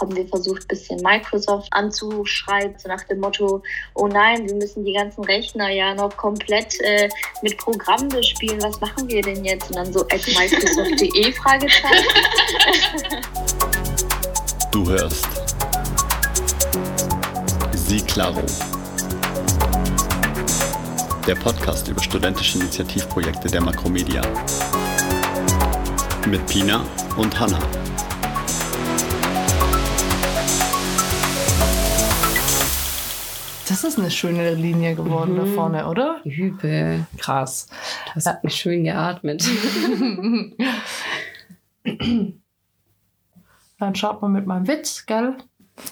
haben wir versucht, ein bisschen Microsoft anzuschreiben, so nach dem Motto, oh nein, wir müssen die ganzen Rechner ja noch komplett äh, mit Programmen bespielen, was machen wir denn jetzt? Und dann so at microsoft.de Fragezeichen. Du hörst Sie Claro. Der Podcast über studentische Initiativprojekte der Makromedia. Mit Pina und Hanna. Das ist eine schöne Linie geworden mhm. da vorne, oder? Übel. Krass. Du hast ja. schön geatmet. Dann schaut man mit meinem Witz, gell?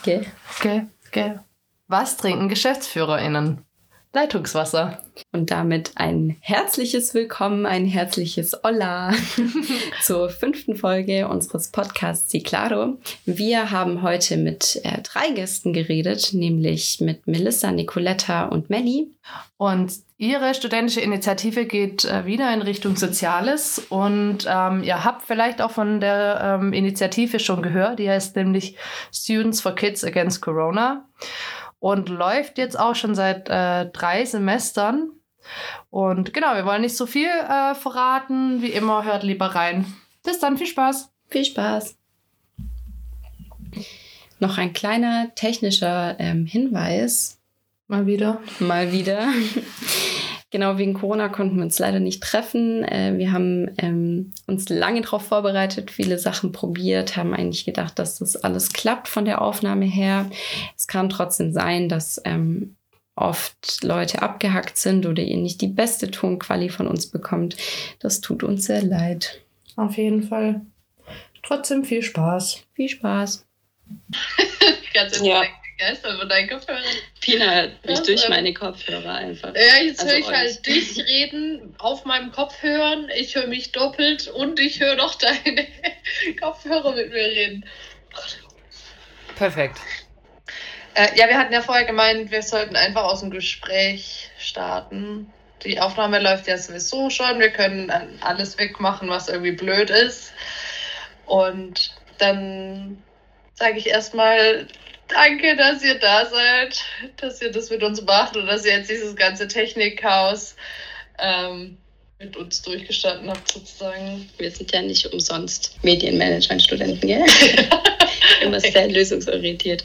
Gell. Gell, gell. Was trinken GeschäftsführerInnen? Leitungswasser. Und damit ein herzliches Willkommen, ein herzliches Hola zur fünften Folge unseres Podcasts Ciclaro. Wir haben heute mit äh, drei Gästen geredet, nämlich mit Melissa, Nicoletta und Melli. Und ihre studentische Initiative geht äh, wieder in Richtung Soziales. Und ähm, ihr habt vielleicht auch von der ähm, Initiative schon gehört. Die heißt nämlich Students for Kids Against Corona und läuft jetzt auch schon seit äh, drei Semestern. Und genau, wir wollen nicht so viel äh, verraten. Wie immer, hört lieber rein. Bis dann, viel Spaß. Viel Spaß. Noch ein kleiner technischer ähm, Hinweis. Mal wieder. Mal wieder. Genau, wegen Corona konnten wir uns leider nicht treffen. Äh, wir haben ähm, uns lange darauf vorbereitet, viele Sachen probiert, haben eigentlich gedacht, dass das alles klappt von der Aufnahme her. Es kann trotzdem sein, dass ähm, oft Leute abgehackt sind oder ihr nicht die beste Tonquali von uns bekommt. Das tut uns sehr leid. Auf jeden Fall. Trotzdem viel Spaß. Viel Spaß. Ganz ja begeistert von deinen Kopfhörern. Pina hört mich durch meine Kopfhörer einfach. Ja, jetzt also höre ich euch. halt dich reden auf meinem Kopfhörern. Ich höre mich doppelt und ich höre noch deine Kopfhörer mit mir reden. Perfekt. Äh, ja, wir hatten ja vorher gemeint, wir sollten einfach aus dem Gespräch starten. Die Aufnahme läuft ja sowieso schon. Wir können alles wegmachen, was irgendwie blöd ist. Und dann sage ich erstmal Danke, dass ihr da seid, dass ihr das mit uns macht und dass ihr jetzt dieses ganze Technikchaos ähm, mit uns durchgestanden habt, sozusagen. Wir sind ja nicht umsonst Medienmanagement-Studenten, gell? Immer sehr lösungsorientiert.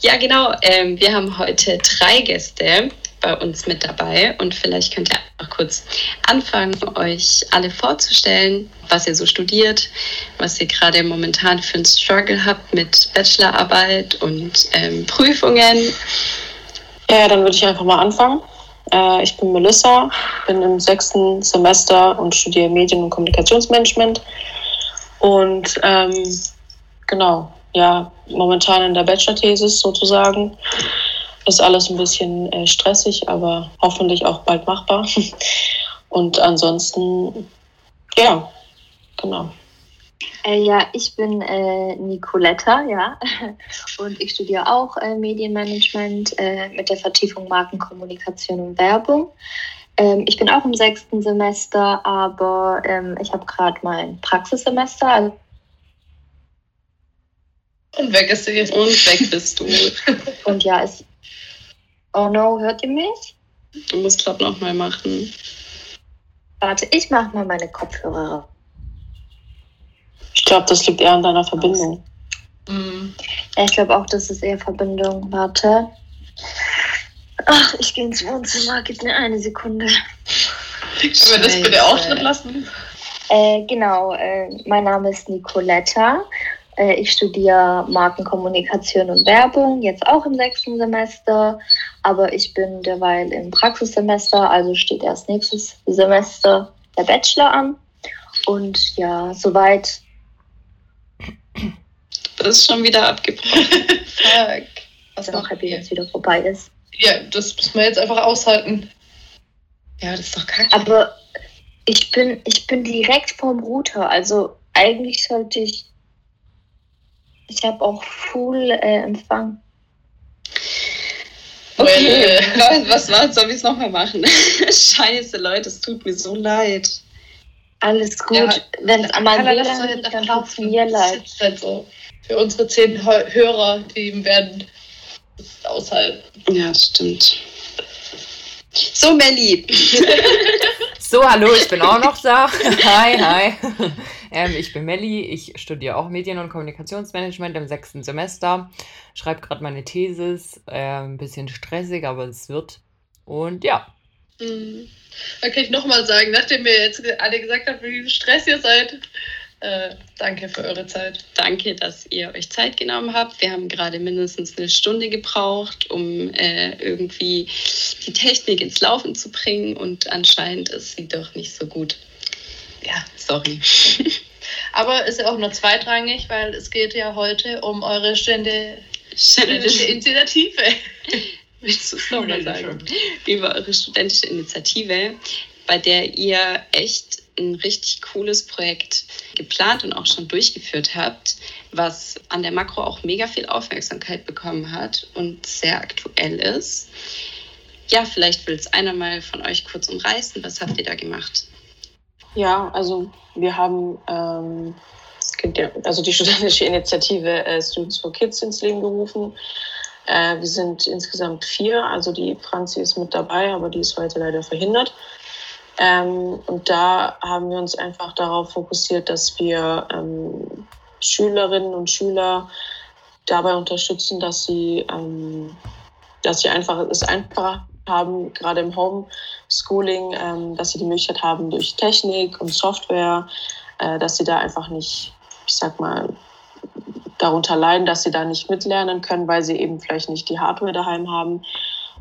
Ja, genau. Ähm, wir haben heute drei Gäste bei uns mit dabei und vielleicht könnt ihr einfach kurz anfangen, euch alle vorzustellen, was ihr so studiert, was ihr gerade momentan für einen Struggle habt mit Bachelorarbeit und ähm, Prüfungen. Ja, dann würde ich einfach mal anfangen. Äh, ich bin Melissa, bin im sechsten Semester und studiere Medien- und Kommunikationsmanagement. Und ähm, genau, ja, momentan in der Bachelor-Thesis sozusagen. Ist alles ein bisschen äh, stressig, aber hoffentlich auch bald machbar. Und ansonsten, ja, genau. Äh, ja, ich bin äh, Nicoletta, ja, und ich studiere auch äh, Medienmanagement äh, mit der Vertiefung Markenkommunikation und Werbung. Ähm, ich bin auch im sechsten Semester, aber ähm, ich habe gerade mein Praxissemester. Also und weg ist sie. Und weg bist du. und ja, es Oh no, hört ihr mich? Du musst glaube noch mal machen. Warte, ich mache mal meine Kopfhörer. Ich glaube, das liegt eher an deiner Verbindung. Mhm. Ja, ich glaube auch, das ist eher Verbindung. Warte. Ach, ich gehe ins Wohnzimmer. Gib mir eine Sekunde. Können wir das bitte auch drin lassen? Äh, genau, äh, mein Name ist Nicoletta. Äh, ich studiere Markenkommunikation und Werbung, jetzt auch im sechsten Semester aber ich bin derweil im Praxissemester, also steht erst nächstes Semester der Bachelor an. Und ja, soweit. Das ist schon wieder abgebrochen. Fuck. Was noch happy, wenn es wieder vorbei ist. Ja, das müssen wir jetzt einfach aushalten. Ja, das ist doch kacke. Aber ich bin, ich bin direkt vorm Router. Also eigentlich sollte ich. Ich habe auch Full äh, Empfang. Okay, was war? Soll ich es nochmal machen? Scheiße, Leute, es tut mir so leid. Alles gut. Ja, Wenn es meinem WLAN liegt, dann tut es mir leid. Halt so. Für unsere zehn Hörer, die werden das aushalten. Ja, das stimmt. So, Melli. so, hallo, ich bin auch noch da. Hi, hi. Ähm, ich bin Melli, ich studiere auch Medien- und Kommunikationsmanagement im sechsten Semester. Schreibe gerade meine Thesis. Äh, ein bisschen stressig, aber es wird. Und ja. Mhm. Dann kann ich nochmal sagen, nachdem ihr jetzt alle gesagt habt, wie Stress ihr seid, äh, danke für eure Zeit. Danke, dass ihr euch Zeit genommen habt. Wir haben gerade mindestens eine Stunde gebraucht, um äh, irgendwie die Technik ins Laufen zu bringen und anscheinend ist sie doch nicht so gut. Ja, sorry. Aber ist ja auch nur zweitrangig, weil es geht ja heute um eure studentische Initiative. Willst du es nochmal sagen? Über eure studentische Initiative, bei der ihr echt ein richtig cooles Projekt geplant und auch schon durchgeführt habt, was an der Makro auch mega viel Aufmerksamkeit bekommen hat und sehr aktuell ist. Ja, vielleicht will es einer mal von euch kurz umreißen. Was habt ihr da gemacht? Ja, also wir haben ähm, also die studentische Initiative äh, Students for Kids ins Leben gerufen. Äh, wir sind insgesamt vier, also die Franzi ist mit dabei, aber die ist heute leider verhindert. Ähm, und da haben wir uns einfach darauf fokussiert, dass wir ähm, Schülerinnen und Schüler dabei unterstützen, dass sie, ähm, dass sie einfach es einfacher haben, gerade im Homeschooling, ähm, dass sie die Möglichkeit haben durch Technik und Software, äh, dass sie da einfach nicht, ich sag mal, darunter leiden, dass sie da nicht mitlernen können, weil sie eben vielleicht nicht die Hardware daheim haben.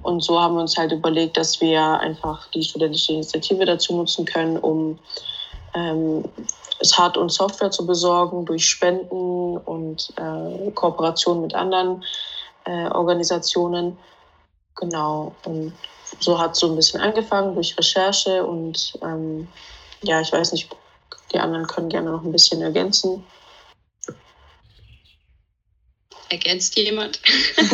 Und so haben wir uns halt überlegt, dass wir einfach die studentische Initiative dazu nutzen können, um ähm, Hard- und Software zu besorgen durch Spenden und äh, Kooperation mit anderen äh, Organisationen. Genau. Und so hat es so ein bisschen angefangen durch Recherche und ähm, ja, ich weiß nicht, die anderen können gerne noch ein bisschen ergänzen. Ergänzt jemand?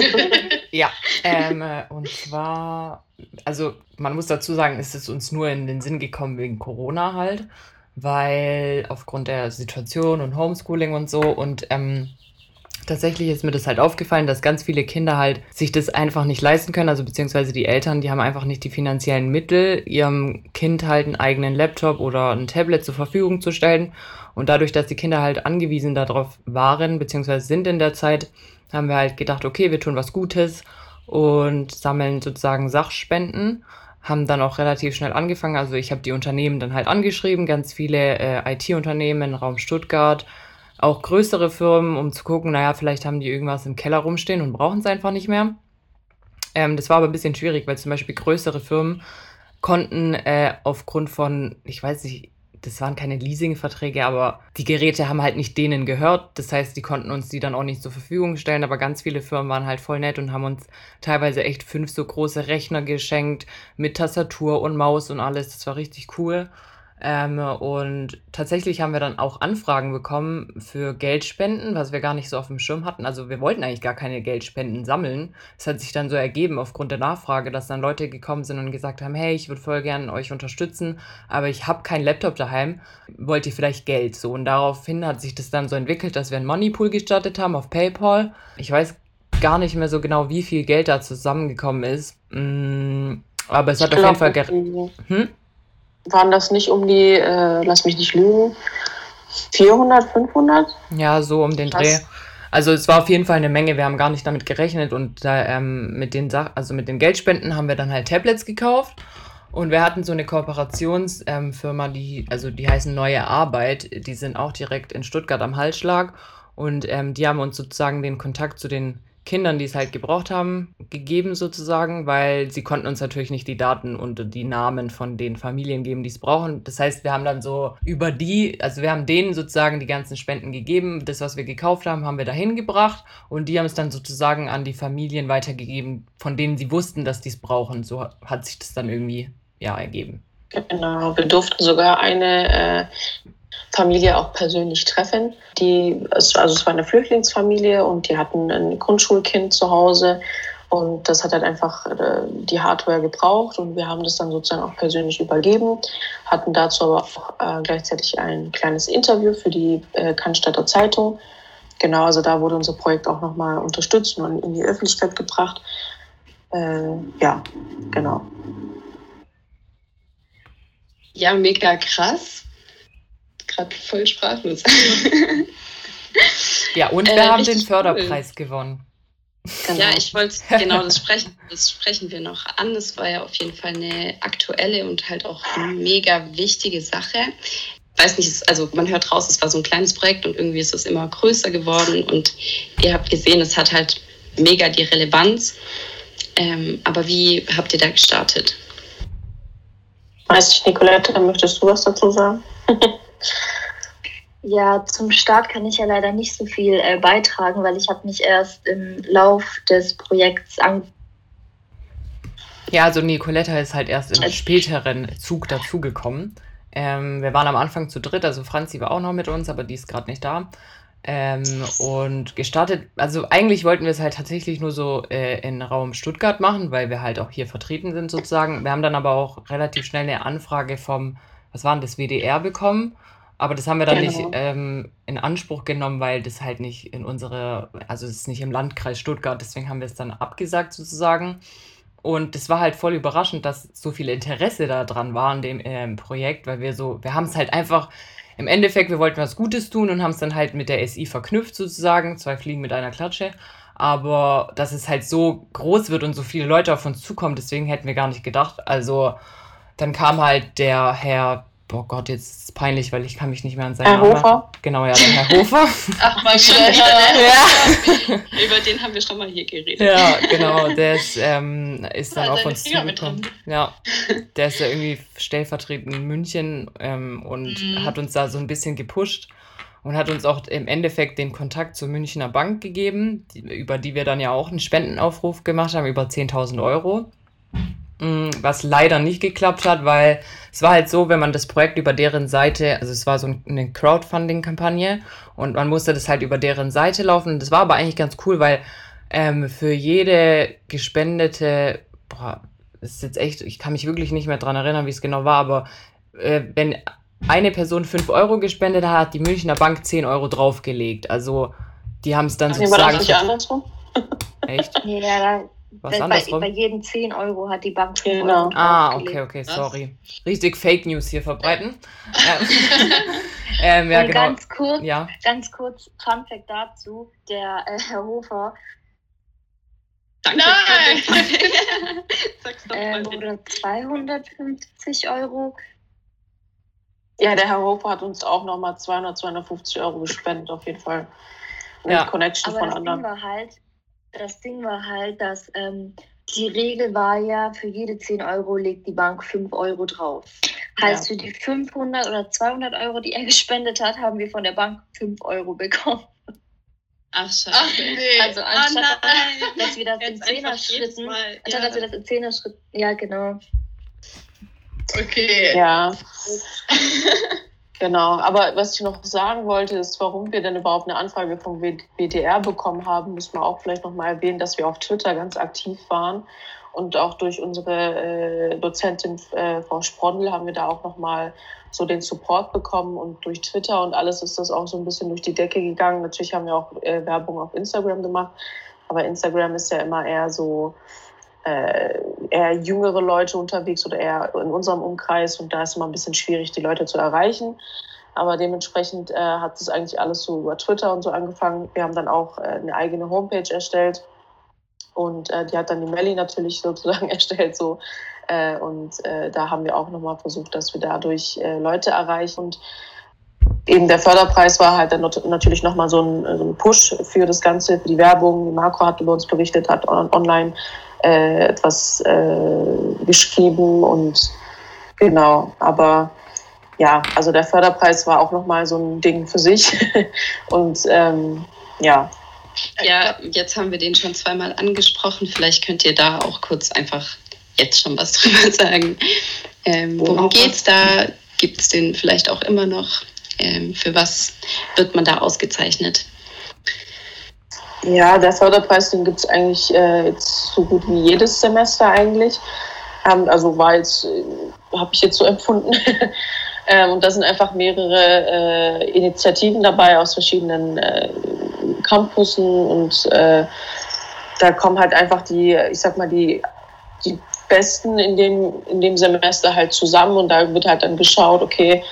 ja, ähm, äh, und zwar, also man muss dazu sagen, ist es uns nur in den Sinn gekommen wegen Corona halt, weil aufgrund der Situation und Homeschooling und so und ähm, tatsächlich ist mir das halt aufgefallen, dass ganz viele Kinder halt sich das einfach nicht leisten können, also beziehungsweise die Eltern, die haben einfach nicht die finanziellen Mittel, ihrem Kind halt einen eigenen Laptop oder ein Tablet zur Verfügung zu stellen. Und dadurch, dass die Kinder halt angewiesen darauf waren, beziehungsweise sind in der Zeit, haben wir halt gedacht, okay, wir tun was Gutes und sammeln sozusagen Sachspenden haben dann auch relativ schnell angefangen. Also ich habe die Unternehmen dann halt angeschrieben, ganz viele äh, IT-Unternehmen, Raum Stuttgart, auch größere Firmen, um zu gucken, naja, vielleicht haben die irgendwas im Keller rumstehen und brauchen es einfach nicht mehr. Ähm, das war aber ein bisschen schwierig, weil zum Beispiel größere Firmen konnten äh, aufgrund von, ich weiß nicht, das waren keine Leasingverträge, aber die Geräte haben halt nicht denen gehört. Das heißt, die konnten uns die dann auch nicht zur Verfügung stellen. Aber ganz viele Firmen waren halt voll nett und haben uns teilweise echt fünf so große Rechner geschenkt mit Tastatur und Maus und alles. Das war richtig cool. Ähm, und tatsächlich haben wir dann auch Anfragen bekommen für Geldspenden, was wir gar nicht so auf dem Schirm hatten. Also wir wollten eigentlich gar keine Geldspenden sammeln. Es hat sich dann so ergeben aufgrund der Nachfrage, dass dann Leute gekommen sind und gesagt haben, hey, ich würde voll gerne euch unterstützen, aber ich habe keinen Laptop daheim. Wollt ihr vielleicht Geld? So und daraufhin hat sich das dann so entwickelt, dass wir einen Moneypool gestartet haben auf PayPal. Ich weiß gar nicht mehr so genau, wie viel Geld da zusammengekommen ist. Mm, aber es hat auf jeden Fall... Hm? Waren das nicht um die, äh, lass mich nicht lügen, 400, 500? Ja, so um den Dreh. Also es war auf jeden Fall eine Menge, wir haben gar nicht damit gerechnet. Und da, ähm, mit den Sach also mit den Geldspenden haben wir dann halt Tablets gekauft. Und wir hatten so eine Kooperationsfirma, ähm, die, also die heißen Neue Arbeit, die sind auch direkt in Stuttgart am Halsschlag. Und ähm, die haben uns sozusagen den Kontakt zu den Kindern, die es halt gebraucht haben, gegeben sozusagen, weil sie konnten uns natürlich nicht die Daten und die Namen von den Familien geben, die es brauchen. Das heißt, wir haben dann so über die, also wir haben denen sozusagen die ganzen Spenden gegeben. Das, was wir gekauft haben, haben wir dahin gebracht und die haben es dann sozusagen an die Familien weitergegeben, von denen sie wussten, dass die es brauchen. So hat sich das dann irgendwie ja ergeben. Genau, wir durften sogar eine äh, Familie auch persönlich treffen. Die, also es war eine Flüchtlingsfamilie und die hatten ein Grundschulkind zu Hause und das hat halt einfach äh, die Hardware gebraucht und wir haben das dann sozusagen auch persönlich übergeben, hatten dazu aber auch äh, gleichzeitig ein kleines Interview für die äh, Cannstatter Zeitung genau, also da wurde unser Projekt auch nochmal unterstützt und in die Öffentlichkeit gebracht. Äh, ja, genau. Ja, mega krass. Gerade voll sprachlos. ja, und wir äh, haben den Förderpreis cool. gewonnen. Genau. Ja, ich wollte genau das sprechen. Das sprechen wir noch an. Das war ja auf jeden Fall eine aktuelle und halt auch mega wichtige Sache. Ich weiß nicht, also man hört raus, es war so ein kleines Projekt und irgendwie ist es immer größer geworden und ihr habt gesehen, es hat halt mega die Relevanz. Ähm, aber wie habt ihr da gestartet? Weiß ich, Nicolette, möchtest du was dazu sagen? Ja, zum Start kann ich ja leider nicht so viel äh, beitragen, weil ich habe mich erst im Lauf des Projekts an. Ja, also Nicoletta ist halt erst im späteren Zug dazugekommen. Ähm, wir waren am Anfang zu dritt, also Franzi war auch noch mit uns, aber die ist gerade nicht da. Ähm, und gestartet, also eigentlich wollten wir es halt tatsächlich nur so äh, in Raum Stuttgart machen, weil wir halt auch hier vertreten sind sozusagen. Wir haben dann aber auch relativ schnell eine Anfrage vom, was war denn das, WDR bekommen aber das haben wir dann genau. nicht ähm, in Anspruch genommen, weil das halt nicht in unsere, also es ist nicht im Landkreis Stuttgart, deswegen haben wir es dann abgesagt sozusagen. Und das war halt voll überraschend, dass so viel Interesse da dran war an dem äh, Projekt, weil wir so, wir haben es halt einfach, im Endeffekt, wir wollten was Gutes tun und haben es dann halt mit der SI verknüpft sozusagen, zwei Fliegen mit einer Klatsche. Aber dass es halt so groß wird und so viele Leute auf uns zukommen, deswegen hätten wir gar nicht gedacht. Also dann kam halt der Herr oh Gott, jetzt ist es peinlich, weil ich kann mich nicht mehr an seinen Herr Namen. Hofer? Genau, ja, der Herr Hofer. Ach, mal wieder, ja. ja. Über den haben wir schon mal hier geredet. Ja, genau, der ist, ähm, ist dann auf uns zugekommen. Ja, der ist ja irgendwie stellvertretend in München ähm, und mhm. hat uns da so ein bisschen gepusht und hat uns auch im Endeffekt den Kontakt zur Münchner Bank gegeben, die, über die wir dann ja auch einen Spendenaufruf gemacht haben, über 10.000 Euro. Mm, was leider nicht geklappt hat, weil es war halt so, wenn man das Projekt über deren Seite, also es war so eine Crowdfunding-Kampagne und man musste das halt über deren Seite laufen. Das war aber eigentlich ganz cool, weil ähm, für jede gespendete, boah, das ist jetzt echt, ich kann mich wirklich nicht mehr dran erinnern, wie es genau war, aber äh, wenn eine Person 5 Euro gespendet hat, hat die Münchner Bank 10 Euro draufgelegt. Also die haben es dann Ach, sozusagen. War das nicht andersrum? Echt? Ja, was bei, andersrum? bei jedem 10 Euro hat die Bank 5 genau. Ah, okay, okay, sorry. Richtig Fake News hier verbreiten. ähm, ja, genau. ganz kurz, ja. ganz kurz, Fun Fact dazu, der äh, Herr Hofer Danke. Nein! ähm, oder 250 Euro. Ja, der Herr Hofer hat uns auch nochmal 200, 250 Euro gespendet, auf jeden Fall. Mit ja. Connection Aber von anderen. Ding war halt, das Ding war halt, dass ähm, die Regel war ja, für jede 10 Euro legt die Bank 5 Euro drauf. Heißt, ja. für die 500 oder 200 Euro, die er gespendet hat, haben wir von der Bank 5 Euro bekommen. Ach, scheiße. Ach, nee. Also anstatt, oh dass wir das Jetzt in 10er Schritten, anstatt ja. dass wir das in 10er Schritten, ja genau. Okay. Ja. Genau, aber was ich noch sagen wollte, ist, warum wir denn überhaupt eine Anfrage vom WDR bekommen haben, müssen wir auch vielleicht noch mal erwähnen, dass wir auf Twitter ganz aktiv waren und auch durch unsere äh, Dozentin äh, Frau Sprondel haben wir da auch noch mal so den Support bekommen und durch Twitter und alles ist das auch so ein bisschen durch die Decke gegangen. Natürlich haben wir auch äh, Werbung auf Instagram gemacht, aber Instagram ist ja immer eher so äh, eher jüngere Leute unterwegs oder eher in unserem Umkreis und da ist immer ein bisschen schwierig, die Leute zu erreichen. Aber dementsprechend äh, hat es eigentlich alles so über Twitter und so angefangen. Wir haben dann auch äh, eine eigene Homepage erstellt und äh, die hat dann die Melli natürlich sozusagen erstellt. So. Äh, und äh, da haben wir auch nochmal versucht, dass wir dadurch Leute erreichen. Und eben der Förderpreis war halt dann natürlich nochmal so ein, so ein Push für das Ganze, für die Werbung. Die Marco hat über uns berichtet, hat online äh, etwas äh, geschrieben und genau, aber ja, also der Förderpreis war auch nochmal so ein Ding für sich und ähm, ja. Ja, jetzt haben wir den schon zweimal angesprochen. Vielleicht könnt ihr da auch kurz einfach jetzt schon was drüber sagen. Ähm, worum geht es da? Gibt es den vielleicht auch immer noch? Ähm, für was wird man da ausgezeichnet? Ja, der Förderpreis, den gibt es eigentlich äh, jetzt so gut wie jedes Semester eigentlich. Ähm, also war jetzt, äh, habe ich jetzt so empfunden. ähm, und da sind einfach mehrere äh, Initiativen dabei aus verschiedenen äh, Campussen und äh, da kommen halt einfach die, ich sag mal, die, die Besten in dem, in dem Semester halt zusammen und da wird halt dann geschaut, okay,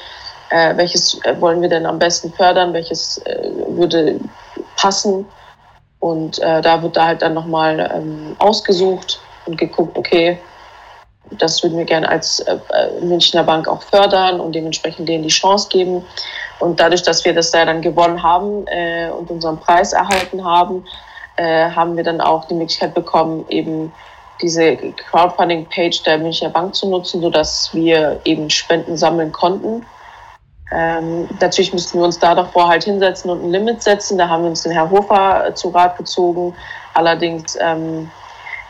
äh, welches wollen wir denn am besten fördern, welches äh, würde passen. Und äh, da wird da halt dann nochmal ähm, ausgesucht und geguckt, okay, das würden wir gerne als äh, Münchner Bank auch fördern und dementsprechend denen die Chance geben. Und dadurch, dass wir das da dann gewonnen haben äh, und unseren Preis erhalten haben, äh, haben wir dann auch die Möglichkeit bekommen, eben diese Crowdfunding-Page der Münchner Bank zu nutzen, sodass wir eben Spenden sammeln konnten. Ähm, natürlich müssten wir uns da davor halt hinsetzen und ein Limit setzen. Da haben wir uns den Herr Hofer zu Rat gezogen. Allerdings ähm,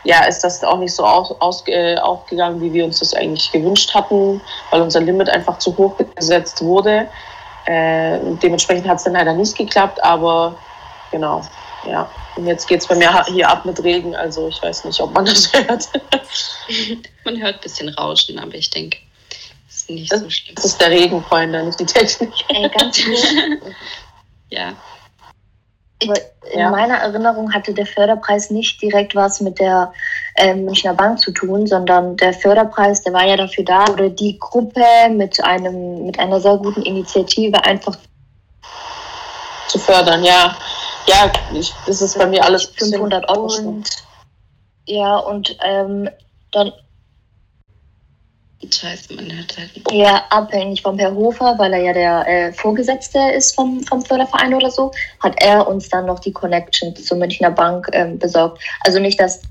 ja, ist das auch nicht so aus, aus, äh, aufgegangen, wie wir uns das eigentlich gewünscht hatten, weil unser Limit einfach zu hoch gesetzt wurde. Äh, dementsprechend hat es dann leider nicht geklappt, aber genau, ja. Und jetzt geht es bei mir hier ab mit Regen, also ich weiß nicht, ob man das hört. man hört ein bisschen Rauschen, aber ich denke, ist nicht das, so schlimm. Das ist der Regen, Freunde, nicht die Technik. Ey, ganz ja. In ja. meiner Erinnerung hatte der Förderpreis nicht direkt was mit der äh, Münchner Bank zu tun, sondern der Förderpreis, der war ja dafür da, oder die Gruppe mit einem mit einer sehr guten Initiative einfach zu fördern. Ja, ja, ich, das ist bei mir alles 500 Euro. Und, ja, und ähm, dann Scheiße, man hört halt. Ja, abhängig vom Herr Hofer, weil er ja der äh, Vorgesetzte ist vom, vom Förderverein oder so, hat er uns dann noch die Connection zur Münchner Bank ähm, besorgt. Also nicht, dass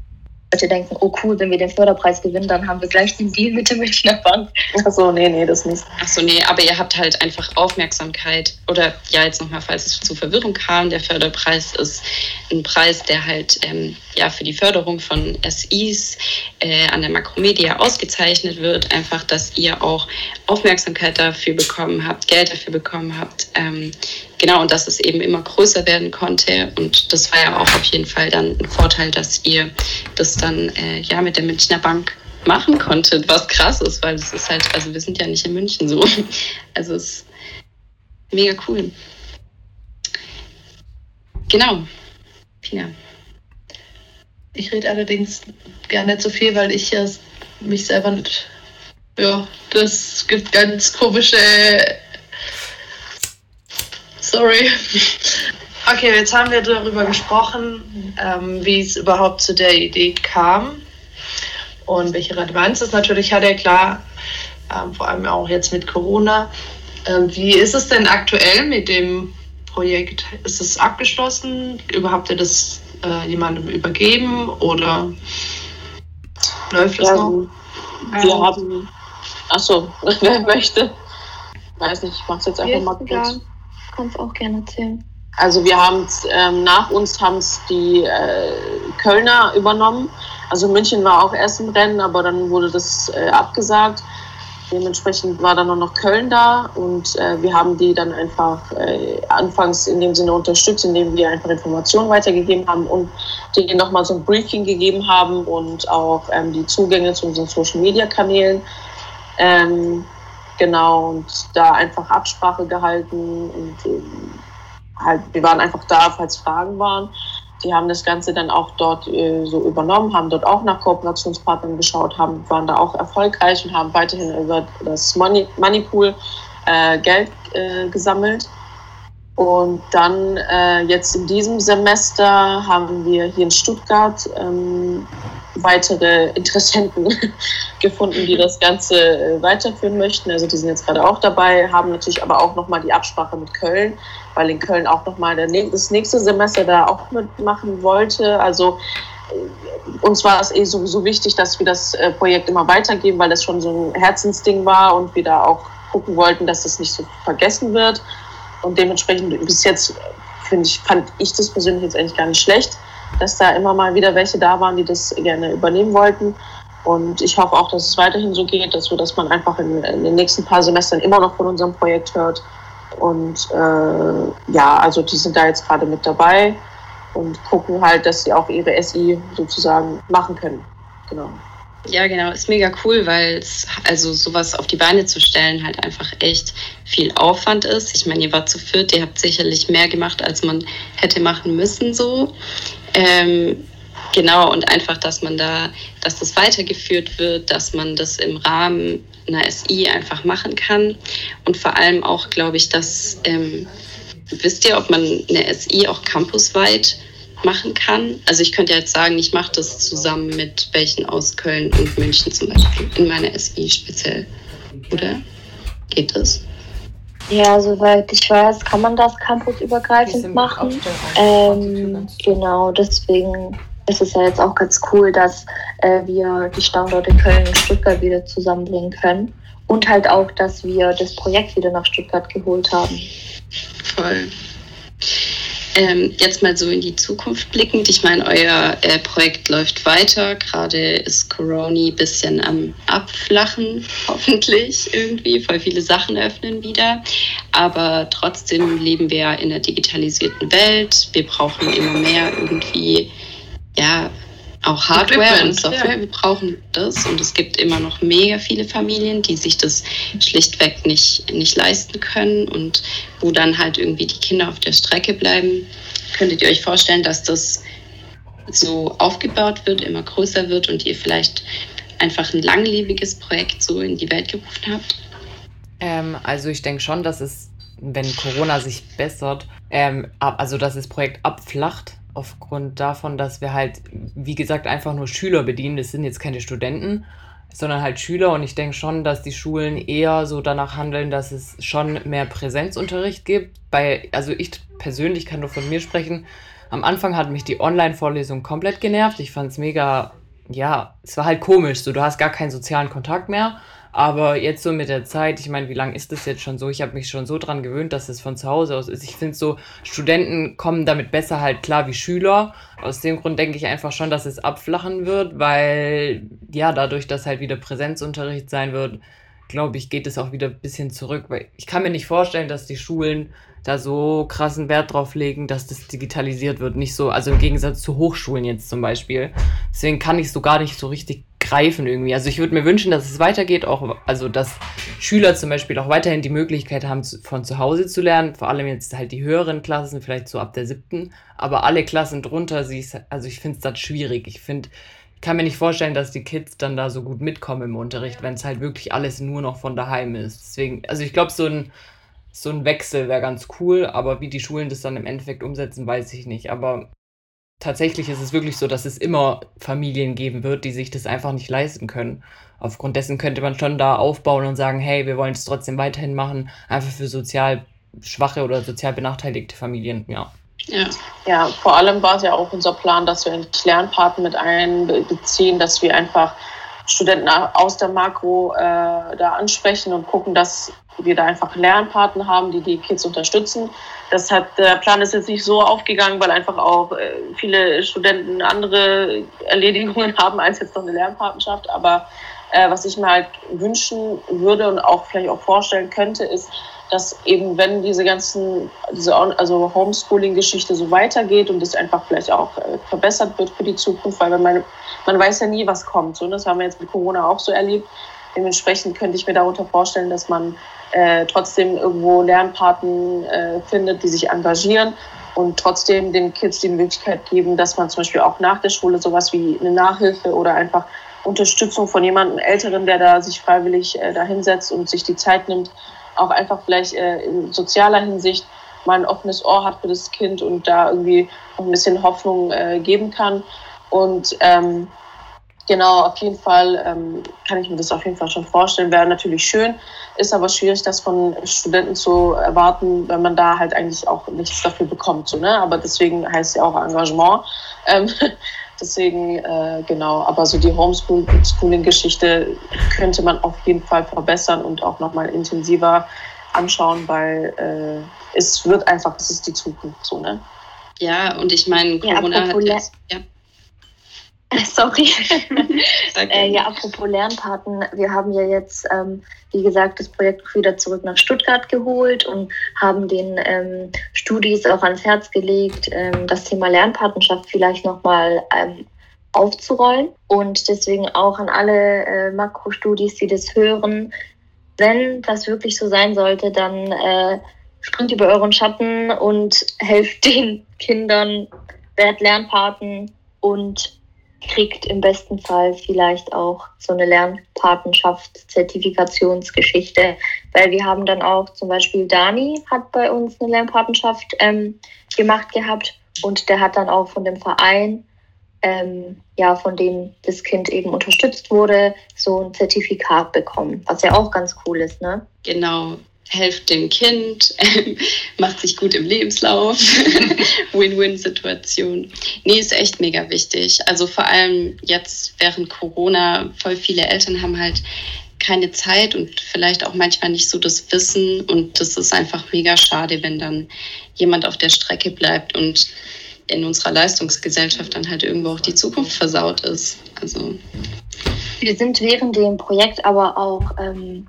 Leute denken, oh cool, wenn wir den Förderpreis gewinnen, dann haben wir gleich den Deal mit der Münchner Bank. Achso, nee, nee, das nicht. Achso, nee, aber ihr habt halt einfach Aufmerksamkeit. Oder ja, jetzt nochmal, falls es zu Verwirrung kam, der Förderpreis ist ein Preis, der halt ähm, ja für die Förderung von SIs äh, an der Makromedia ausgezeichnet wird. Einfach, dass ihr auch Aufmerksamkeit dafür bekommen habt, Geld dafür bekommen habt. Ähm, genau, und dass es eben immer größer werden konnte. Und das war ja auch auf jeden Fall dann ein Vorteil, dass ihr das dann äh, ja mit der Münchner Bank machen konntet, was krass ist, weil es ist halt, also wir sind ja nicht in München so. Also es ist mega cool. Genau. Pina. Ich rede allerdings nicht so viel, weil ich ja mich selber nicht. Ja, das gibt ganz komische Sorry. Okay, jetzt haben wir darüber gesprochen, ähm, wie es überhaupt zu der Idee kam und welche Relevanz es natürlich hat, ja klar, ähm, vor allem auch jetzt mit Corona. Ähm, wie ist es denn aktuell mit dem Projekt? Ist es abgeschlossen? Überhaupt ihr das äh, jemandem übergeben oder läuft das ja, noch? Wir haben, achso, wer möchte? Weiß nicht, ich mach's jetzt einfach mal kurz kannst auch gerne erzählen. Also wir haben ähm, nach uns haben es die äh, Kölner übernommen. Also München war auch erst im Rennen, aber dann wurde das äh, abgesagt. Dementsprechend war dann nur noch Köln da und äh, wir haben die dann einfach äh, anfangs in dem Sinne unterstützt, indem wir einfach Informationen weitergegeben haben und denen nochmal so ein Briefing gegeben haben und auch ähm, die Zugänge zu unseren Social Media Kanälen. Ähm, Genau, und da einfach Absprache gehalten und ähm, halt, wir waren einfach da, falls Fragen waren. Die haben das Ganze dann auch dort äh, so übernommen, haben dort auch nach Kooperationspartnern geschaut, haben, waren da auch erfolgreich und haben weiterhin über das Money, Moneypool äh, Geld äh, gesammelt. Und dann äh, jetzt in diesem Semester haben wir hier in Stuttgart ähm, weitere Interessenten gefunden, die das Ganze äh, weiterführen möchten. Also die sind jetzt gerade auch dabei, haben natürlich aber auch nochmal die Absprache mit Köln, weil in Köln auch nochmal das nächste Semester da auch mitmachen wollte. Also äh, uns war es eh sowieso wichtig, dass wir das äh, Projekt immer weitergeben, weil das schon so ein Herzensding war und wir da auch gucken wollten, dass das nicht so vergessen wird. Und dementsprechend bis jetzt finde ich, fand ich das persönlich jetzt eigentlich gar nicht schlecht dass da immer mal wieder welche da waren, die das gerne übernehmen wollten. Und ich hoffe auch, dass es weiterhin so geht, dass, wir, dass man einfach in, in den nächsten paar Semestern immer noch von unserem Projekt hört. Und äh, ja, also die sind da jetzt gerade mit dabei und gucken halt, dass sie auch ihre SI sozusagen machen können. Genau. Ja, genau, ist mega cool, weil also sowas auf die Beine zu stellen halt einfach echt viel Aufwand ist. Ich meine, ihr wart zu viert, ihr habt sicherlich mehr gemacht, als man hätte machen müssen so. Ähm, genau, und einfach, dass man da, dass das weitergeführt wird, dass man das im Rahmen einer SI einfach machen kann. Und vor allem auch, glaube ich, dass, ähm, wisst ihr, ob man eine SI auch campusweit machen kann. Also ich könnte jetzt sagen, ich mache das zusammen mit welchen aus Köln und München zum Beispiel in meiner SI speziell. Oder? Geht das? Ja, soweit ich weiß, kann man das campusübergreifend machen. Ähm, genau, deswegen ist es ja jetzt auch ganz cool, dass äh, wir die Standorte Köln und Stuttgart wieder zusammenbringen können. Und halt auch, dass wir das Projekt wieder nach Stuttgart geholt haben. Voll. Ähm, jetzt mal so in die Zukunft blickend. Ich meine, euer äh, Projekt läuft weiter. Gerade ist Corona ein bisschen am Abflachen, hoffentlich irgendwie. Voll viele Sachen öffnen wieder. Aber trotzdem leben wir ja in einer digitalisierten Welt. Wir brauchen immer mehr irgendwie, ja, auch Hardware und Software, ja. wir brauchen das und es gibt immer noch mega viele Familien, die sich das schlichtweg nicht, nicht leisten können und wo dann halt irgendwie die Kinder auf der Strecke bleiben. Könntet ihr euch vorstellen, dass das so aufgebaut wird, immer größer wird und ihr vielleicht einfach ein langlebiges Projekt so in die Welt gerufen habt? Ähm, also ich denke schon, dass es, wenn Corona sich bessert, ähm, also dass das Projekt abflacht, aufgrund davon, dass wir halt, wie gesagt, einfach nur Schüler bedienen. Das sind jetzt keine Studenten, sondern halt Schüler. Und ich denke schon, dass die Schulen eher so danach handeln, dass es schon mehr Präsenzunterricht gibt. Bei, also ich persönlich kann nur von mir sprechen. Am Anfang hat mich die Online-Vorlesung komplett genervt. Ich fand es mega, ja, es war halt komisch. So, du hast gar keinen sozialen Kontakt mehr. Aber jetzt so mit der Zeit, ich meine, wie lange ist das jetzt schon so? Ich habe mich schon so dran gewöhnt, dass es von zu Hause aus ist. Ich finde so, Studenten kommen damit besser halt klar wie Schüler. Aus dem Grund denke ich einfach schon, dass es abflachen wird, weil ja, dadurch, dass halt wieder Präsenzunterricht sein wird, glaube ich, geht es auch wieder ein bisschen zurück. Weil ich kann mir nicht vorstellen, dass die Schulen da so krassen Wert drauf legen, dass das digitalisiert wird. Nicht so, also im Gegensatz zu Hochschulen jetzt zum Beispiel. Deswegen kann ich so gar nicht so richtig greifen irgendwie. Also ich würde mir wünschen, dass es weitergeht, auch, also dass Schüler zum Beispiel auch weiterhin die Möglichkeit haben, von zu Hause zu lernen, vor allem jetzt halt die höheren Klassen, vielleicht so ab der siebten, aber alle Klassen drunter, also ich finde es das schwierig. Ich finde, kann mir nicht vorstellen, dass die Kids dann da so gut mitkommen im Unterricht, wenn es halt wirklich alles nur noch von daheim ist. Deswegen, also ich glaube, so ein, so ein Wechsel wäre ganz cool, aber wie die Schulen das dann im Endeffekt umsetzen, weiß ich nicht. Aber tatsächlich ist es wirklich so, dass es immer Familien geben wird, die sich das einfach nicht leisten können. Aufgrund dessen könnte man schon da aufbauen und sagen, hey, wir wollen es trotzdem weiterhin machen, einfach für sozial schwache oder sozial benachteiligte Familien, ja. Ja. ja, vor allem war es ja auch unser Plan, dass wir endlich Lernpartner mit einbeziehen, dass wir einfach Studenten aus der Makro äh, da ansprechen und gucken, dass wir da einfach Lernpartner haben, die die Kids unterstützen. Das hat, der Plan ist jetzt nicht so aufgegangen, weil einfach auch äh, viele Studenten andere Erledigungen haben als jetzt noch eine Lernpartnerschaft. Aber äh, was ich mir halt wünschen würde und auch vielleicht auch vorstellen könnte, ist, dass eben wenn diese ganzen, diese also Homeschooling-Geschichte so weitergeht und es einfach vielleicht auch äh, verbessert wird für die Zukunft, weil man, man weiß ja nie, was kommt. So, das haben wir jetzt mit Corona auch so erlebt. Dementsprechend könnte ich mir darunter vorstellen, dass man äh, trotzdem irgendwo Lernpaten äh, findet, die sich engagieren und trotzdem den Kids die Möglichkeit geben, dass man zum Beispiel auch nach der Schule sowas wie eine Nachhilfe oder einfach Unterstützung von jemandem Älteren, der da sich freiwillig äh, da hinsetzt und sich die Zeit nimmt, auch einfach vielleicht äh, in sozialer Hinsicht mal ein offenes Ohr hat für das Kind und da irgendwie ein bisschen Hoffnung äh, geben kann. Und ähm, Genau, auf jeden Fall ähm, kann ich mir das auf jeden Fall schon vorstellen. Wäre natürlich schön, ist aber schwierig, das von Studenten zu erwarten, wenn man da halt eigentlich auch nichts dafür bekommt. So, ne? Aber deswegen heißt ja auch Engagement. Ähm, deswegen, äh, genau, aber so die Homeschooling-Geschichte könnte man auf jeden Fall verbessern und auch nochmal intensiver anschauen, weil äh, es wird einfach, das ist die Zukunft so, ne? Ja, und ich meine, Corona ja, hat jetzt, ja. Sorry. äh, ja, apropos Lernpaten, wir haben ja jetzt, ähm, wie gesagt, das Projekt wieder zurück nach Stuttgart geholt und haben den ähm, Studis auch ans Herz gelegt, ähm, das Thema Lernpatenschaft vielleicht nochmal ähm, aufzurollen. Und deswegen auch an alle äh, Makrostudis, die das hören, wenn das wirklich so sein sollte, dann äh, springt über euren Schatten und helft den Kindern, werdet Lernpaten und kriegt im besten Fall vielleicht auch so eine Lernpatenschaft, Zertifikationsgeschichte, weil wir haben dann auch zum Beispiel Dani hat bei uns eine Lernpatenschaft ähm, gemacht gehabt und der hat dann auch von dem Verein, ähm, ja, von dem das Kind eben unterstützt wurde, so ein Zertifikat bekommen, was ja auch ganz cool ist, ne? Genau, helft dem Kind, macht sich gut im Lebenslauf. Win-Win-Situation. Nee, ist echt mega wichtig. Also vor allem jetzt während Corona, voll viele Eltern haben halt keine Zeit und vielleicht auch manchmal nicht so das Wissen. Und das ist einfach mega schade, wenn dann jemand auf der Strecke bleibt und in unserer Leistungsgesellschaft dann halt irgendwo auch die Zukunft versaut ist. Also. Wir sind während dem Projekt aber auch ähm,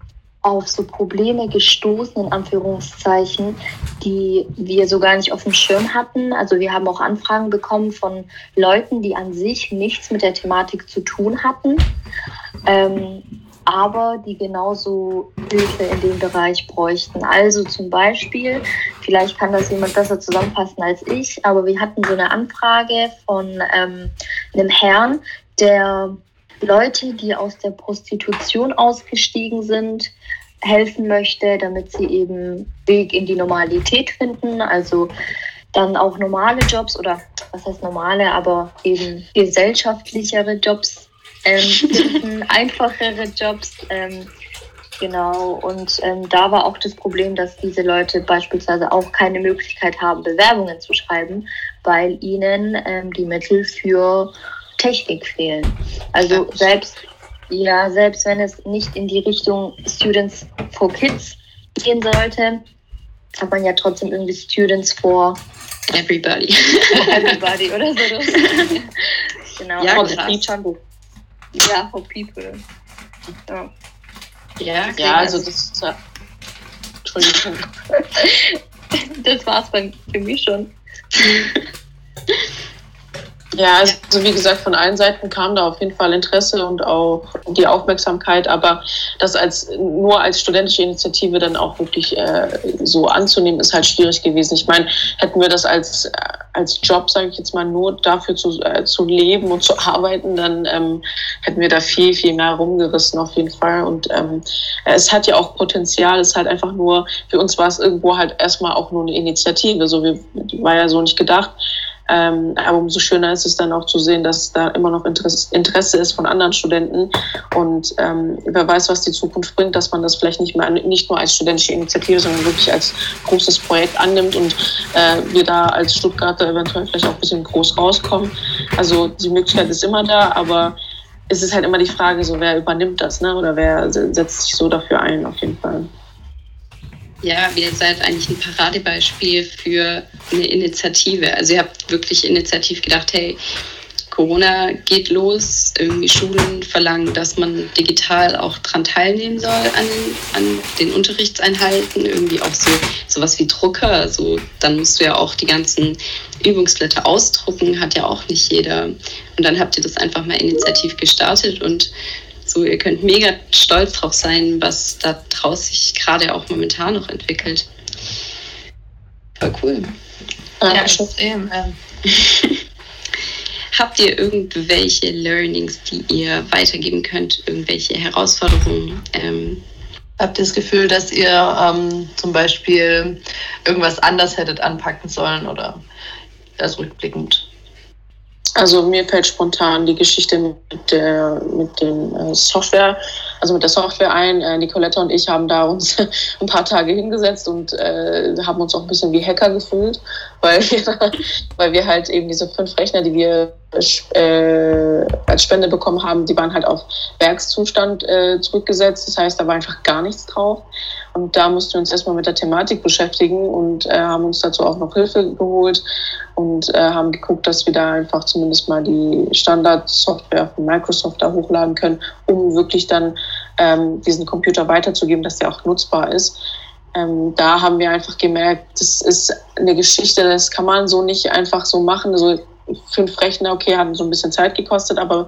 auf so Probleme gestoßen, in Anführungszeichen, die wir so gar nicht auf dem Schirm hatten. Also wir haben auch Anfragen bekommen von Leuten, die an sich nichts mit der Thematik zu tun hatten, ähm, aber die genauso Hilfe in dem Bereich bräuchten. Also zum Beispiel, vielleicht kann das jemand besser zusammenfassen als ich, aber wir hatten so eine Anfrage von ähm, einem Herrn, der Leute, die aus der Prostitution ausgestiegen sind, helfen möchte, damit sie eben Weg in die Normalität finden. Also dann auch normale Jobs oder was heißt normale, aber eben gesellschaftlichere Jobs ähm, finden, einfachere Jobs. Ähm, genau, und ähm, da war auch das Problem, dass diese Leute beispielsweise auch keine Möglichkeit haben, Bewerbungen zu schreiben, weil ihnen ähm, die Mittel für Technik fehlen. Also selbst, ja, selbst wenn es nicht in die Richtung Students for Kids gehen sollte, hat man ja trotzdem irgendwie Students for Everybody. Everybody oder so. genau, Ja, passt schon. Ja, for people. Ja. Ja, Ja, also das ist ja. Entschuldigung. Das war's bei, für mich schon. Ja, also wie gesagt, von allen Seiten kam da auf jeden Fall Interesse und auch die Aufmerksamkeit, aber das als nur als studentische Initiative dann auch wirklich äh, so anzunehmen, ist halt schwierig gewesen. Ich meine, hätten wir das als, als Job, sage ich jetzt mal, nur dafür zu, äh, zu leben und zu arbeiten, dann ähm, hätten wir da viel, viel mehr rumgerissen auf jeden Fall. Und ähm, es hat ja auch Potenzial, es ist halt einfach nur, für uns war es irgendwo halt erstmal auch nur eine Initiative, so wir, war ja so nicht gedacht. Ähm, aber umso schöner ist es dann auch zu sehen, dass da immer noch Interesse, Interesse ist von anderen Studenten. Und ähm, wer weiß, was die Zukunft bringt, dass man das vielleicht nicht mehr nicht nur als studentische Initiative, sondern wirklich als großes Projekt annimmt und äh, wir da als Stuttgarter eventuell vielleicht auch ein bisschen groß rauskommen. Also die Möglichkeit ist immer da, aber es ist halt immer die Frage, so wer übernimmt das, ne? Oder wer se- setzt sich so dafür ein, auf jeden Fall. Ja, ihr seid eigentlich ein Paradebeispiel für eine Initiative. Also ihr habt wirklich initiativ gedacht, hey, Corona geht los, irgendwie Schulen verlangen, dass man digital auch dran teilnehmen soll an den, an den Unterrichtseinheiten, irgendwie auch so sowas wie Drucker. Also dann musst du ja auch die ganzen Übungsblätter ausdrucken, hat ja auch nicht jeder. Und dann habt ihr das einfach mal initiativ gestartet und so, ihr könnt mega stolz drauf sein, was da draus sich gerade auch momentan noch entwickelt. Voll cool. Ja, Dankeschön. extrem. Ähm, Habt ihr irgendwelche Learnings, die ihr weitergeben könnt? Irgendwelche Herausforderungen? Ähm, Habt ihr das Gefühl, dass ihr ähm, zum Beispiel irgendwas anders hättet anpacken sollen oder das rückblickend? Also mir fällt spontan die Geschichte mit der mit dem äh, Software, also mit der Software ein. Äh, Nicoletta und ich haben da uns ein paar Tage hingesetzt und äh, haben uns auch ein bisschen wie Hacker gefühlt, weil wir, weil wir halt eben diese fünf Rechner, die wir äh, als Spende bekommen haben, die waren halt auf Werkszustand äh, zurückgesetzt. Das heißt, da war einfach gar nichts drauf. Und da mussten wir uns erstmal mit der Thematik beschäftigen und äh, haben uns dazu auch noch Hilfe geholt und äh, haben geguckt, dass wir da einfach zumindest mal die Standardsoftware von Microsoft da hochladen können, um wirklich dann ähm, diesen Computer weiterzugeben, dass der auch nutzbar ist. Ähm, da haben wir einfach gemerkt, das ist eine Geschichte, das kann man so nicht einfach so machen. Also fünf Rechner, okay, haben so ein bisschen Zeit gekostet, aber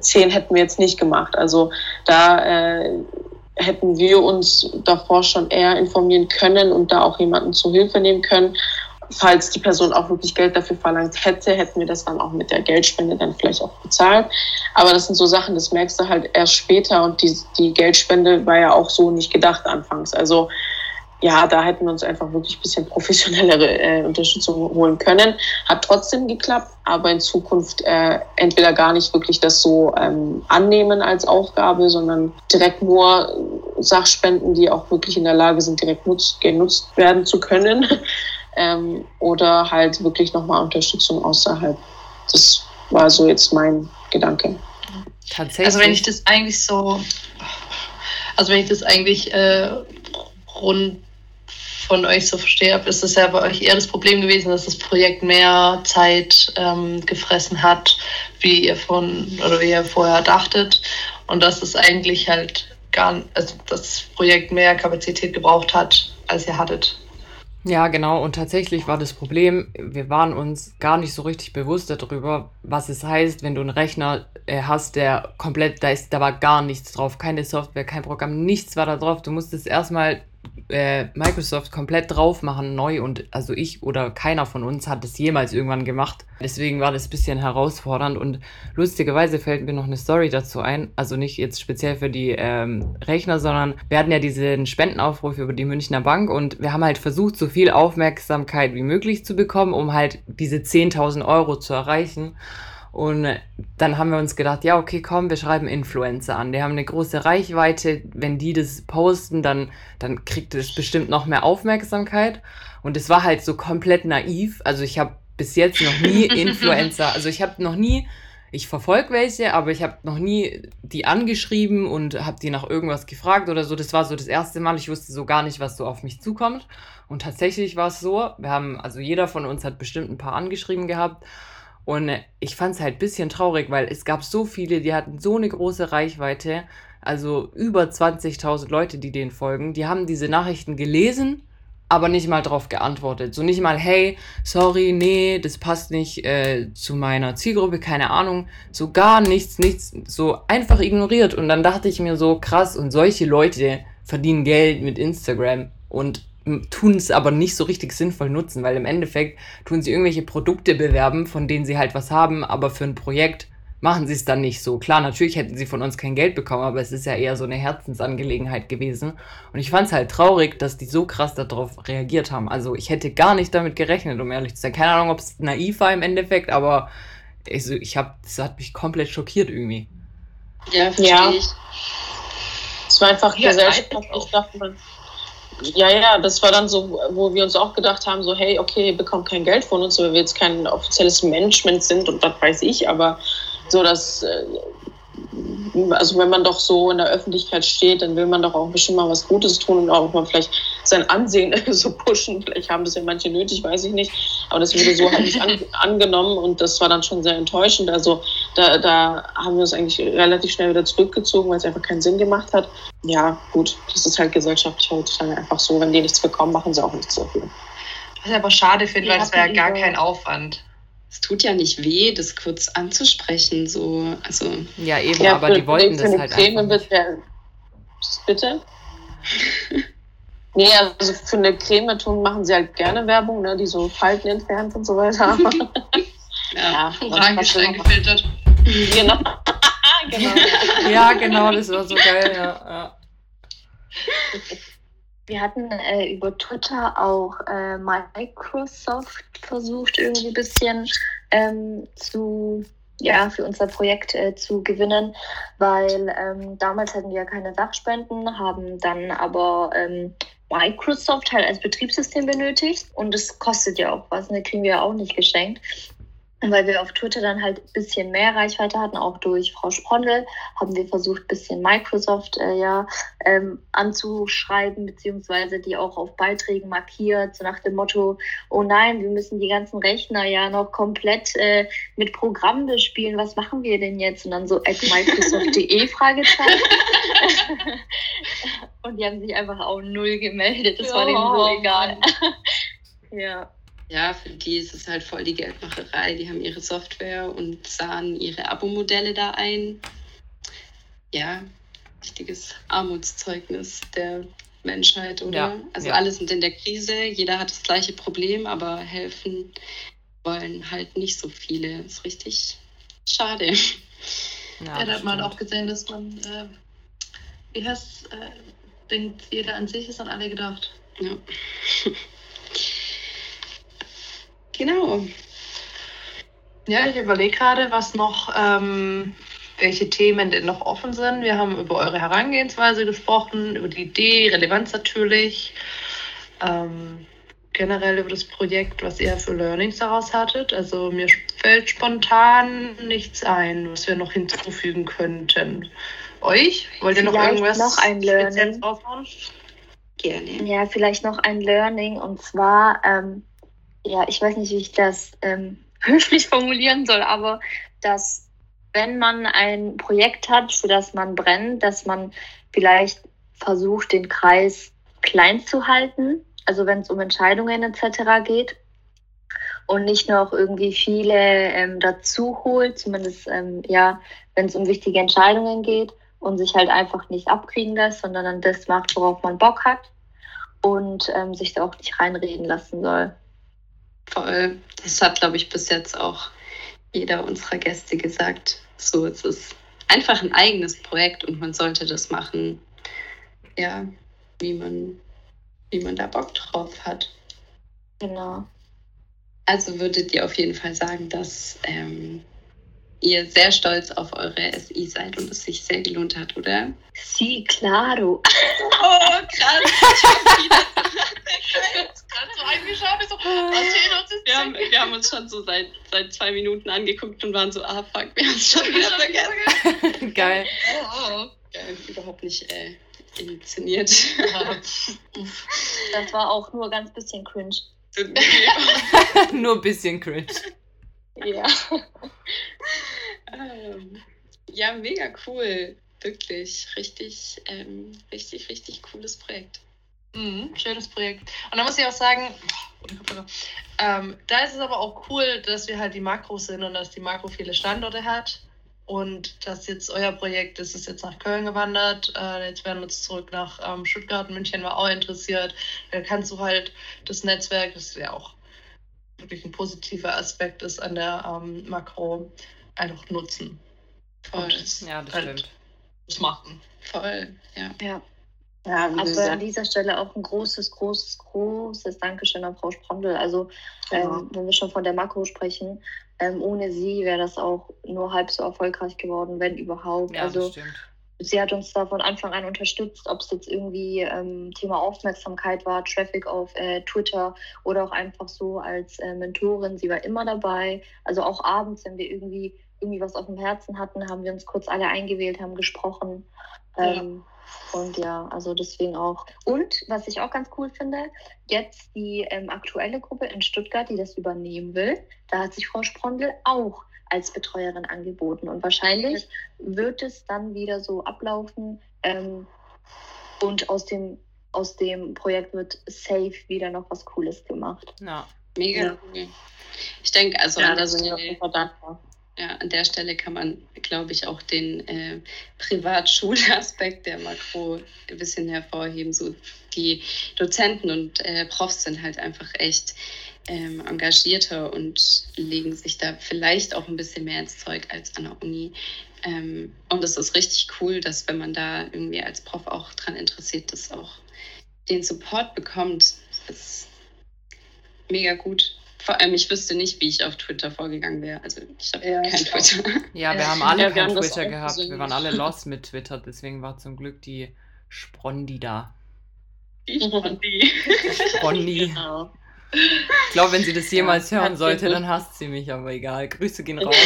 zehn hätten wir jetzt nicht gemacht. Also da äh, hätten wir uns davor schon eher informieren können und da auch jemanden zu Hilfe nehmen können. Falls die Person auch wirklich Geld dafür verlangt hätte, hätten wir das dann auch mit der Geldspende dann vielleicht auch bezahlt. Aber das sind so Sachen, das merkst du halt erst später und die, die Geldspende war ja auch so nicht gedacht anfangs. Also ja, da hätten wir uns einfach wirklich ein bisschen professionellere äh, Unterstützung holen können. Hat trotzdem geklappt, aber in Zukunft äh, entweder gar nicht wirklich das so ähm, annehmen als Aufgabe, sondern direkt nur Sachspenden, die auch wirklich in der Lage sind, direkt nutzt, genutzt werden zu können. ähm, oder halt wirklich nochmal Unterstützung außerhalb. Das war so jetzt mein Gedanke. Tatsächlich. Also wenn ich das eigentlich so, also wenn ich das eigentlich äh, rund von euch so verstehe, ist es ja bei euch eher das Problem gewesen, dass das Projekt mehr Zeit ähm, gefressen hat, wie ihr von oder wie ihr vorher dachtet. Und dass es eigentlich halt gar also das Projekt mehr Kapazität gebraucht hat, als ihr hattet. Ja, genau. Und tatsächlich war das Problem, wir waren uns gar nicht so richtig bewusst darüber, was es heißt, wenn du einen Rechner äh, hast, der komplett, da ist, da war gar nichts drauf, keine Software, kein Programm, nichts war da drauf. Du musstest erstmal äh, Microsoft komplett drauf machen, neu und also ich oder keiner von uns hat es jemals irgendwann gemacht. Deswegen war das ein bisschen herausfordernd und lustigerweise fällt mir noch eine Story dazu ein, also nicht jetzt speziell für die ähm, Rechner, sondern wir hatten ja diesen Spendenaufruf über die Münchner Bank und wir haben halt versucht, so viel Aufmerksamkeit wie möglich zu bekommen, um halt diese 10.000 Euro zu erreichen. Und dann haben wir uns gedacht, ja, okay, komm, wir schreiben Influencer an. Die haben eine große Reichweite. Wenn die das posten, dann, dann kriegt es bestimmt noch mehr Aufmerksamkeit. Und es war halt so komplett naiv. Also ich habe bis jetzt noch nie Influencer, also ich habe noch nie, ich verfolge welche, aber ich habe noch nie die angeschrieben und habe die nach irgendwas gefragt oder so. Das war so das erste Mal. Ich wusste so gar nicht, was so auf mich zukommt. Und tatsächlich war es so, wir haben, also jeder von uns hat bestimmt ein paar angeschrieben gehabt. Und ich fand es halt ein bisschen traurig, weil es gab so viele, die hatten so eine große Reichweite, also über 20.000 Leute, die denen folgen, die haben diese Nachrichten gelesen, aber nicht mal drauf geantwortet. So nicht mal, hey, sorry, nee, das passt nicht äh, zu meiner Zielgruppe, keine Ahnung. So gar nichts, nichts, so einfach ignoriert. Und dann dachte ich mir so, krass, und solche Leute verdienen Geld mit Instagram und tun es aber nicht so richtig sinnvoll nutzen, weil im Endeffekt tun sie irgendwelche Produkte bewerben, von denen sie halt was haben, aber für ein Projekt machen sie es dann nicht so. Klar, natürlich hätten sie von uns kein Geld bekommen, aber es ist ja eher so eine Herzensangelegenheit gewesen. Und ich fand es halt traurig, dass die so krass darauf reagiert haben. Also ich hätte gar nicht damit gerechnet, um ehrlich zu sein. Keine Ahnung, ob es naiv war im Endeffekt, aber ich, ich hab, das hat mich komplett schockiert irgendwie. Ja, verstehe ja. ich. Es war einfach ja, gesellschaftlich, dachte man ja, ja, das war dann so, wo wir uns auch gedacht haben, so, hey, okay, ihr bekommt kein Geld von uns, weil wir jetzt kein offizielles Management sind und das weiß ich, aber so, dass äh, also wenn man doch so in der Öffentlichkeit steht, dann will man doch auch bestimmt mal was Gutes tun und auch mal vielleicht sein Ansehen so pushen. Vielleicht haben das ja manche nötig, weiß ich nicht. Aber das wurde so halt nicht an, angenommen und das war dann schon sehr enttäuschend. Also da, da haben wir uns eigentlich relativ schnell wieder zurückgezogen, weil es einfach keinen Sinn gemacht hat. Ja, gut, das ist halt gesellschaftlich heutzutage einfach so. Wenn die nichts bekommen, machen sie auch nichts dafür. Was ich aber schade finde, weil es wäre ja gar kein Aufwand es tut ja nicht weh, das kurz anzusprechen. So, also ja, eben, ja, aber die wollten das halt Creme einfach nicht. Der, bitte? nee, also für eine Creme tun machen sie halt gerne Werbung, ne, die so Falten entfernt und so weiter. ja, ja gefiltert. Genau. genau. Ja, genau, das war so geil, ja. ja. Wir hatten äh, über Twitter auch äh, Microsoft versucht, irgendwie ein bisschen ähm, zu, ja, für unser Projekt äh, zu gewinnen, weil ähm, damals hatten wir ja keine Sachspenden, haben dann aber ähm, Microsoft halt als Betriebssystem benötigt und es kostet ja auch was, ne, kriegen wir ja auch nicht geschenkt weil wir auf Twitter dann halt ein bisschen mehr Reichweite hatten, auch durch Frau Sprondel, haben wir versucht, ein bisschen Microsoft äh, ja ähm, anzuschreiben, beziehungsweise die auch auf Beiträgen markiert, so nach dem Motto, oh nein, wir müssen die ganzen Rechner ja noch komplett äh, mit Programmen bespielen, was machen wir denn jetzt? Und dann so at Microsoft.de Fragezeichen. Und die haben sich einfach auch null gemeldet, das jo. war denen so egal. ja. Ja, für die ist es halt voll die Geldmacherei. Die haben ihre Software und sahen ihre Abo-Modelle da ein. Ja, richtiges Armutszeugnis der Menschheit, oder? Ja, also ja. alle sind in der Krise, jeder hat das gleiche Problem, aber helfen wollen halt nicht so viele. ist richtig schade. Ja, Ja, da hat man auch gesehen, dass man, äh, wie heißt äh, denkt jeder an sich, ist an alle gedacht. Ja. genau. Ja, ich überlege gerade, was noch, ähm, welche Themen denn noch offen sind. Wir haben über eure Herangehensweise gesprochen, über die Idee, Relevanz natürlich, ähm, generell über das Projekt, was ihr für Learnings daraus hattet. Also mir fällt spontan nichts ein, was wir noch hinzufügen könnten. Euch? Wollt ihr noch Vielleicht irgendwas noch ein Learning. Gerne. Ja, vielleicht noch ein Learning und zwar, ähm, ja, ich weiß nicht, wie ich das ähm, höflich formulieren soll, aber dass wenn man ein Projekt hat, für das man brennt, dass man vielleicht versucht, den Kreis klein zu halten, also wenn es um Entscheidungen etc. geht und nicht noch irgendwie viele ähm, dazu holt, zumindest ähm, ja, wenn es um wichtige Entscheidungen geht und sich halt einfach nicht abkriegen lässt, sondern dann das macht, worauf man Bock hat und ähm, sich da auch nicht reinreden lassen soll. Voll. Das hat, glaube ich, bis jetzt auch jeder unserer Gäste gesagt. So, es ist einfach ein eigenes Projekt und man sollte das machen, ja, wie man, wie man da Bock drauf hat. Genau. Also würdet ihr auf jeden Fall sagen, dass ähm, ihr sehr stolz auf eure SI seid und es sich sehr gelohnt hat, oder? Sí, claro. Oh, krass. Gerade so Wir haben, wir haben uns schon so seit, seit zwei Minuten angeguckt und waren so, ah fuck, wir haben es schon wieder vergessen. Geil. Oh, Geil, überhaupt nicht äh, inszeniert. Uff. Das war auch nur ganz bisschen cringe. Nur ein bisschen cringe. Ja. ähm, ja, mega cool. Wirklich. Richtig, ähm, richtig, richtig cooles Projekt. Mhm, schönes Projekt. Und da muss ich auch sagen, ähm, da ist es aber auch cool, dass wir halt die Makro sind und dass die Makro viele Standorte hat. Und dass jetzt euer Projekt, das ist jetzt nach Köln gewandert, äh, jetzt werden wir uns zurück nach ähm, Stuttgart, München war auch interessiert. Da kannst du halt das Netzwerk, das ja auch wirklich ein positiver Aspekt ist an der ähm, Makro, einfach nutzen. Voll. Und das Ja, das halt stimmt. das machen. Voll, ja. Ja. Ja, wie Aber an gesagt, dieser Stelle auch ein großes, großes, großes Dankeschön an Frau Sprondel. Also, ähm, wenn wir schon von der Makro sprechen, ähm, ohne sie wäre das auch nur halb so erfolgreich geworden, wenn überhaupt. Ja, das also, stimmt. Sie hat uns da von Anfang an unterstützt, ob es jetzt irgendwie ähm, Thema Aufmerksamkeit war, Traffic auf äh, Twitter oder auch einfach so als äh, Mentorin. Sie war immer dabei. Also auch abends, wenn wir irgendwie irgendwie was auf dem Herzen hatten, haben wir uns kurz alle eingewählt, haben gesprochen. Ähm, Und ja, also deswegen auch. Und was ich auch ganz cool finde, jetzt die ähm, aktuelle Gruppe in Stuttgart, die das übernehmen will, da hat sich Frau Sprondel auch als Betreuerin angeboten. Und wahrscheinlich wird es dann wieder so ablaufen. Ähm, und aus dem, aus dem Projekt wird safe wieder noch was Cooles gemacht. Ja. Mega Ja. cool. Ich denke, also ja, an, der Stelle, ja, an der Stelle kann man, glaube ich, auch den äh, Privatschulaspekt der Makro ein bisschen hervorheben. So die Dozenten und äh, Profs sind halt einfach echt ähm, engagierter und legen sich da vielleicht auch ein bisschen mehr ins Zeug als an der Uni. Ähm, und es ist richtig cool, dass wenn man da irgendwie als Prof auch dran interessiert ist, auch den Support bekommt. Das ist mega gut. Vor allem, ich wüsste nicht, wie ich auf Twitter vorgegangen wäre. Also ich habe Ja, kein ich auch. Twitter. Ja, wir haben alle Ja, kein Twitter gehabt. Wir waren alle lost mit Twitter, deswegen war zum Glück die Sprondi da. Die. Sprondi. Genau. Ich glaube, wenn sie das jemals Ja, hören sollte, dann hasst sie mich, aber egal. Grüße gehen raus.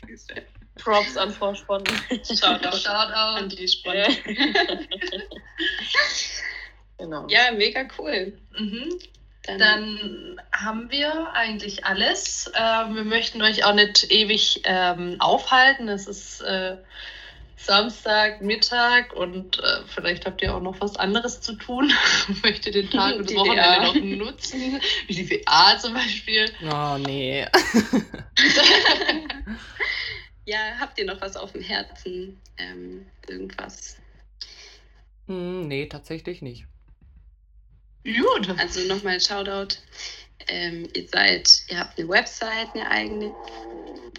Grüße. Props an Frau Spondel. Shoutout Shoutout. an die Spannung. Genau. Ja, mega cool. Mhm. Dann, Dann haben wir eigentlich alles. Ähm, wir möchten euch auch nicht ewig ähm, aufhalten. Es ist äh, Samstag, Mittag und äh, vielleicht habt ihr auch noch was anderes zu tun. Möchtet den Tag und das Die Wochenende noch nutzen, wie die WA zum Beispiel. Oh, nee. Ja, habt ihr noch was auf dem Herzen? Ähm, irgendwas? Hm, nee, tatsächlich nicht. Gut. Also nochmal Shoutout. Ähm, ihr seid, ihr habt eine Website, eine eigene.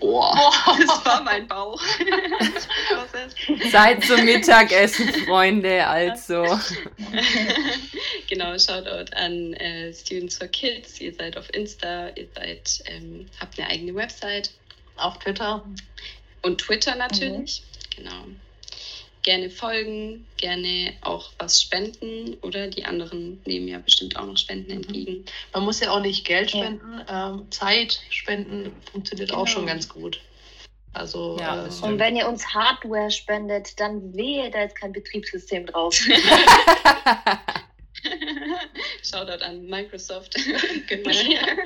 Boah, das war mein Bauch. Seid zum Mittagessen, Freunde, also. genau, Shoutout an äh, Students for Kids. Ihr seid auf Insta, ihr seid, ähm, habt eine eigene Website Auf Twitter. und Twitter natürlich. Genau. Gerne folgen, gerne auch was spenden oder die anderen nehmen ja bestimmt auch noch Spenden entgegen. Man muss ja auch nicht Geld Ja. spenden, ähm, Zeit spenden funktioniert auch Genau. schon ganz gut. Also Ja, äh, Und wenn ihr uns Hardware spendet, dann wehe, da ist kein Betriebssystem drauf. Shoutout an Microsoft. Her.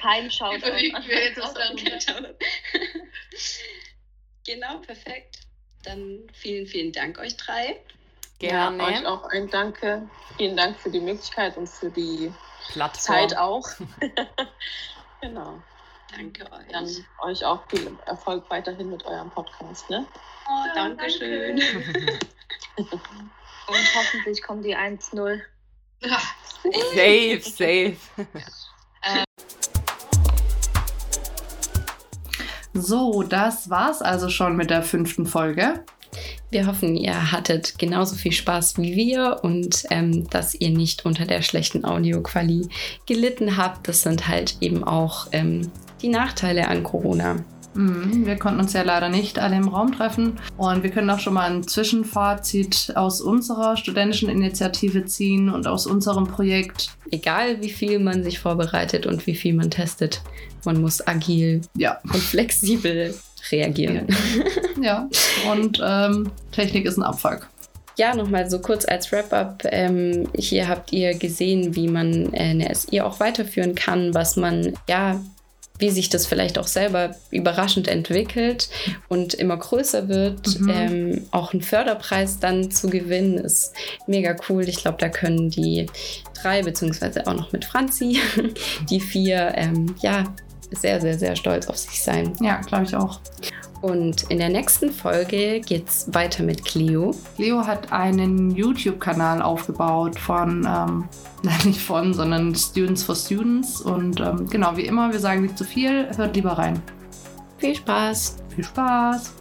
kein Shoutout. Überlegen wir jetzt auch. Shoutout. genau, perfekt. Dann vielen, vielen Dank euch drei. Gerne. Ja, euch auch ein Danke. Vielen Dank für die Möglichkeit und für die Plattform. Zeit auch. genau. Danke euch. Dann euch auch viel Erfolg weiterhin mit eurem Podcast. Ne? Oh, Dankeschön. Und hoffentlich kommt die 1-0. Safe, safe. So, das war's also schon mit der fünften Folge. Wir hoffen, ihr hattet genauso viel Spaß wie wir und ähm, dass ihr nicht unter der schlechten Audioqualität gelitten habt. Das sind halt eben auch ähm, die Nachteile an Corona. Mhm, Wir konnten uns ja leider nicht alle im Raum treffen und wir können auch schon mal ein Zwischenfazit aus unserer studentischen Initiative ziehen und aus unserem Projekt. Egal wie viel man sich vorbereitet und wie viel man testet, man muss agil Ja, und flexibel reagieren. ja. Und ähm, Technik ist ein Abfuck. Ja, nochmal so kurz als Wrap-up. Ähm, hier habt ihr gesehen, wie man äh, eine SI auch weiterführen kann, was man, ja, wie sich das vielleicht auch selber überraschend entwickelt und immer größer wird. Mhm. Ähm, auch einen Förderpreis dann zu gewinnen, ist mega cool. Ich glaube, da können die drei, beziehungsweise auch noch mit Franzi, die vier, ähm, ja, sehr, sehr, sehr stolz auf sich sein. Ja, glaube ich auch. Und in der nächsten Folge geht's weiter mit Cleo. Leo hat einen YouTube-Kanal aufgebaut von, ähm, nein, nicht von, sondern Students for Students. Und ähm, genau, wie immer, wir sagen nicht zu viel, hört lieber rein. Viel Spaß. Viel Spaß.